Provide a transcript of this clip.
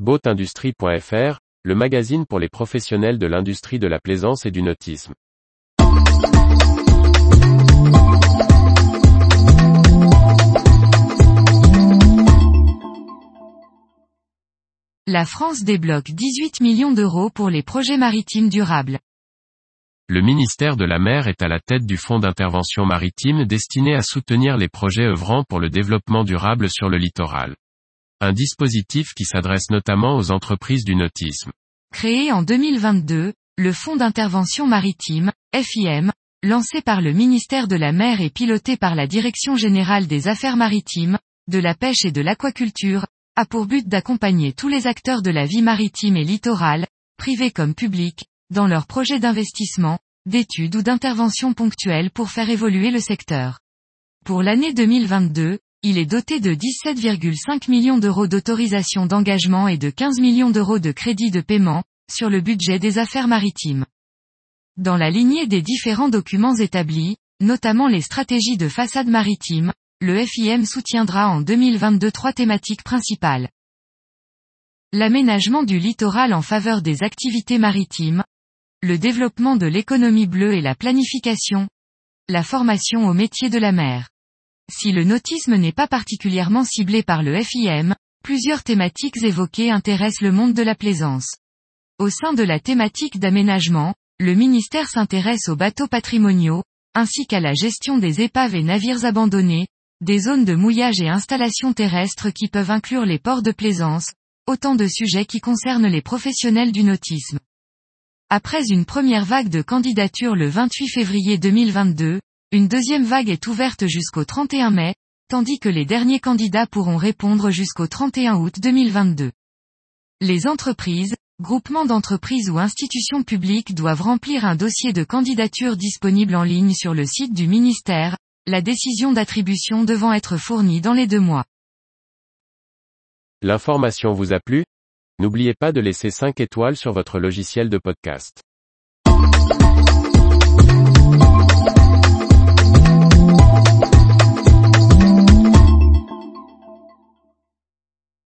Boatindustrie.fr, le magazine pour les professionnels de l'industrie de la plaisance et du nautisme. La France débloque 18 millions d'euros pour les projets maritimes durables. Le ministère de la Mer est à la tête du Fonds d'intervention maritime destiné à soutenir les projets œuvrant pour le développement durable sur le littoral. Un dispositif qui s'adresse notamment aux entreprises du nautisme. Créé en 2022, le Fonds d'intervention maritime, FIM, lancé par le ministère de la Mer et piloté par la Direction générale des affaires maritimes, de la pêche et de l'aquaculture, a pour but d'accompagner tous les acteurs de la vie maritime et littorale, privés comme publics, dans leurs projets d'investissement, d'études ou d'intervention ponctuelles pour faire évoluer le secteur. Pour l'année 2022, il est doté de 17,5 millions d'euros d'autorisation d'engagement et de 15 millions d'euros de crédit de paiement, sur le budget des affaires maritimes. Dans la lignée des différents documents établis, notamment les stratégies de façade maritime, le FIM soutiendra en 2022 trois thématiques principales. L'aménagement du littoral en faveur des activités maritimes, le développement de l'économie bleue et la planification, la formation au métier de la mer. Si le nautisme n'est pas particulièrement ciblé par le FIM, plusieurs thématiques évoquées intéressent le monde de la plaisance. Au sein de la thématique d'aménagement, le ministère s'intéresse aux bateaux patrimoniaux, ainsi qu'à la gestion des épaves et navires abandonnés, des zones de mouillage et installations terrestres qui peuvent inclure les ports de plaisance, autant de sujets qui concernent les professionnels du nautisme. Après une première vague de candidatures le 28 février 2022, une deuxième vague est ouverte jusqu'au 31 mai, tandis que les derniers candidats pourront répondre jusqu'au 31 août 2022. Les entreprises, groupements d'entreprises ou institutions publiques doivent remplir un dossier de candidature disponible en ligne sur le site du ministère, la décision d'attribution devant être fournie dans les deux mois. L'information vous a plu? N'oubliez pas de laisser 5 étoiles sur votre logiciel de podcast.